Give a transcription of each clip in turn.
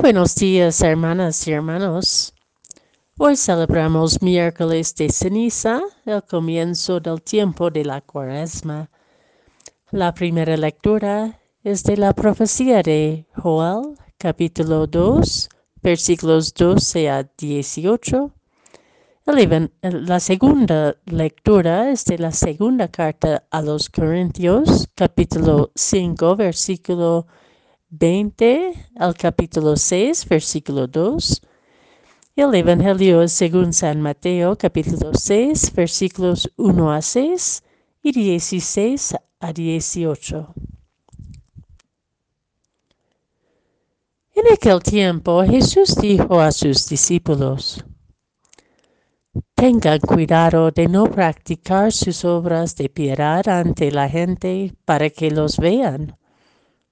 buenos días, hermanas y hermanos. Hoy celebramos miércoles de ceniza, el comienzo del tiempo de la cuaresma. La primera lectura es de la profecía de Joel, capítulo 2, versículos 12 a 18. La segunda lectura es de la segunda carta a los Corintios, capítulo 5, versículo 20 al capítulo 6, versículo 2. El Evangelio según San Mateo, capítulo 6, versículos 1 a 6 y 16 a 18. En aquel tiempo Jesús dijo a sus discípulos, Tengan cuidado de no practicar sus obras de piedad ante la gente para que los vean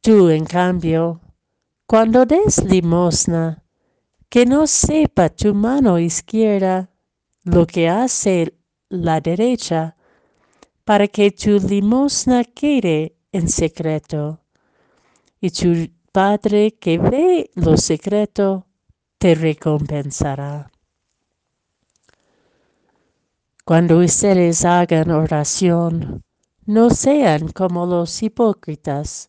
Tú, en cambio, cuando des limosna, que no sepa tu mano izquierda lo que hace la derecha, para que tu limosna quede en secreto, y tu Padre que ve lo secreto te recompensará. Cuando ustedes hagan oración, no sean como los hipócritas,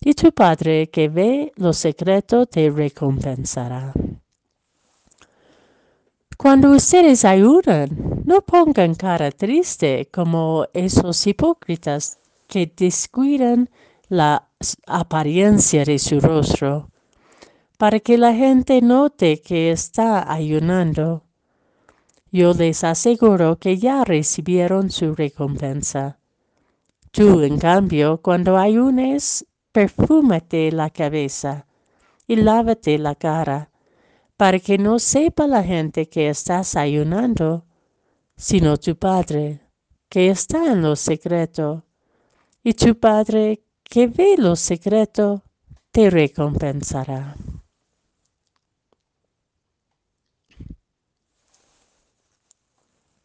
y tu Padre que ve lo secreto te recompensará. Cuando ustedes ayudan, no pongan cara triste como esos hipócritas que descuidan la apariencia de su rostro, para que la gente note que está ayunando. Yo les aseguro que ya recibieron su recompensa. Tú, en cambio, cuando ayunes, perfúmate la cabeza y lávate la cara, para que no sepa la gente que estás ayunando, sino tu Padre, que está en lo secreto, y tu Padre, que ve lo secreto, te recompensará.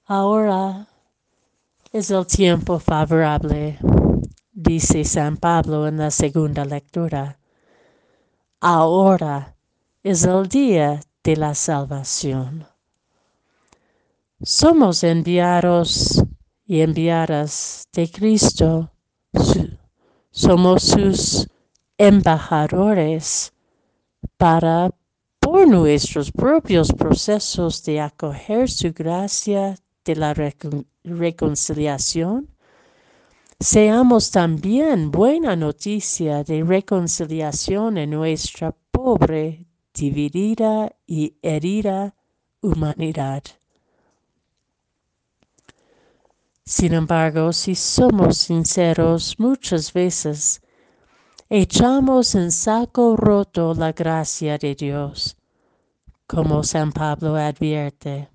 Ahora es el tiempo favorable dice San Pablo en la segunda lectura. Ahora es el día de la salvación. Somos enviados y enviadas de Cristo. somos sus embajadores para, por nuestros propios procesos de acoger su gracia de la reconciliación, Seamos también buena noticia de reconciliación en nuestra pobre, dividida y herida humanidad. Sin embargo, si somos sinceros, muchas veces echamos en saco roto la gracia de Dios, como San Pablo advierte.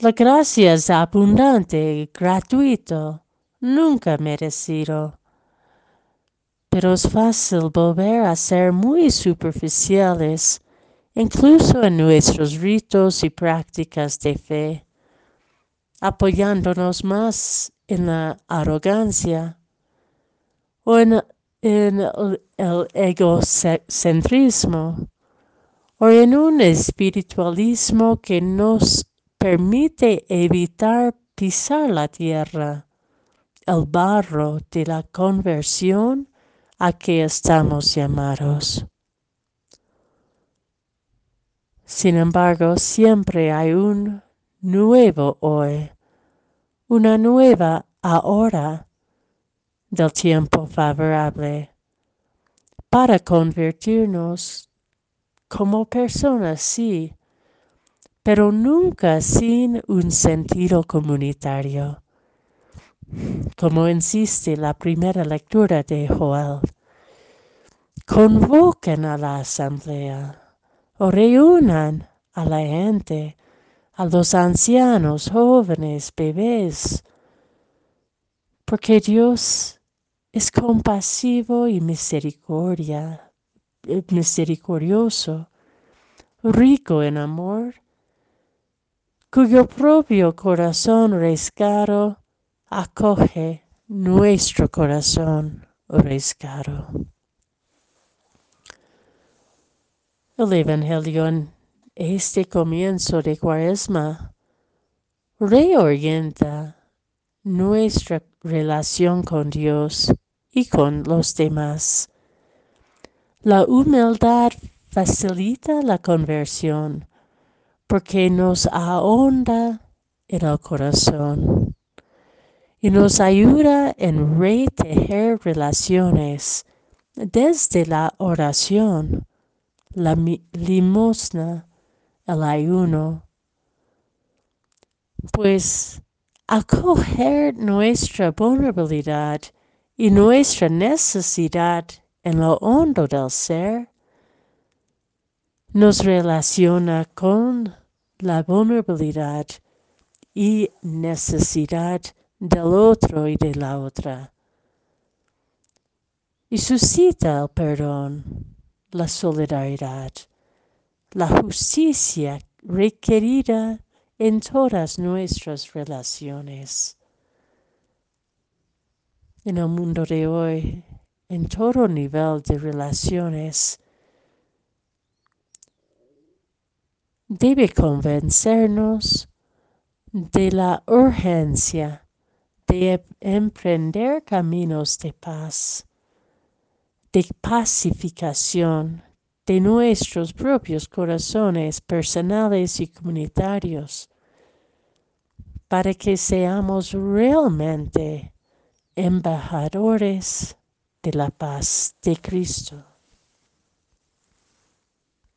La gracia es abundante, gratuito, nunca merecido. Pero es fácil volver a ser muy superficiales, incluso en nuestros ritos y prácticas de fe, apoyándonos más en la arrogancia o en, el, el egocentrismo o en un espiritualismo que nos permite evitar pisar la tierra, el barro de la conversión a que estamos llamados. Sin embargo, siempre hay un nuevo hoy, una nueva ahora del tiempo favorable para convertirnos como personas, sí, pero nunca sin un sentido comunitario. Como insiste la primera lectura de Joel, convoquen a la asamblea o reúnan a la gente, a los ancianos, jóvenes, bebés, porque Dios es compasivo y misericordia, eh, misericordioso, rico en amor, cuyo propio corazón rescaro acoge nuestro corazón rescaro. El Evangelio en este comienzo de Cuaresma reorienta nuestra relación con Dios y con los demás. La humildad facilita la conversión porque nos ahonda en el corazón y nos ayuda en retejer relaciones desde la oración la limosna, el ayuno, pues acoger nuestra vulnerabilidad y nuestra necesidad en lo hondo del ser nos relaciona con la vulnerabilidad y necesidad del otro y de la otra y suscita el perdón la solidaridad, la justicia requerida en todas nuestras relaciones. En el mundo de hoy, en todo nivel de relaciones, debe convencernos de la urgencia de emprender caminos de paz de pacificación de nuestros propios corazones personales y comunitarios, para que seamos realmente embajadores de la paz de Cristo.